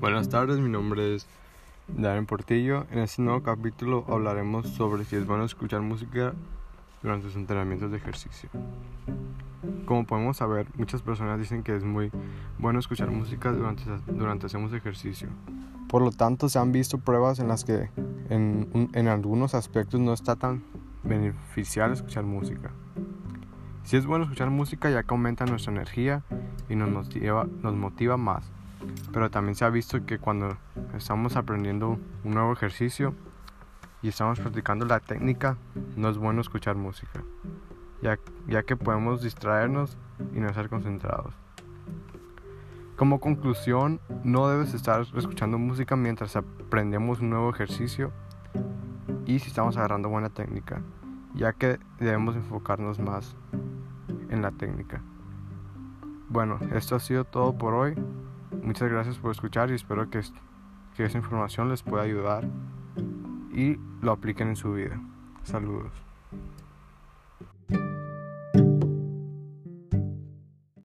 Buenas tardes, mi nombre es Darren Portillo. En este nuevo capítulo hablaremos sobre si es bueno escuchar música durante sus entrenamientos de ejercicio. Como podemos saber, muchas personas dicen que es muy bueno escuchar música durante, durante hacemos ejercicio. Por lo tanto, se han visto pruebas en las que en, en algunos aspectos no está tan beneficial escuchar música. Si es bueno escuchar música ya que aumenta nuestra energía y nos motiva, nos motiva más pero también se ha visto que cuando estamos aprendiendo un nuevo ejercicio y estamos practicando la técnica, no es bueno escuchar música, ya, ya que podemos distraernos y no estar concentrados. Como conclusión, no debes estar escuchando música mientras aprendemos un nuevo ejercicio y si estamos agarrando buena técnica, ya que debemos enfocarnos más en la técnica. Bueno, esto ha sido todo por hoy. Muchas gracias por escuchar y espero que, que esa información les pueda ayudar y lo apliquen en su vida. Saludos.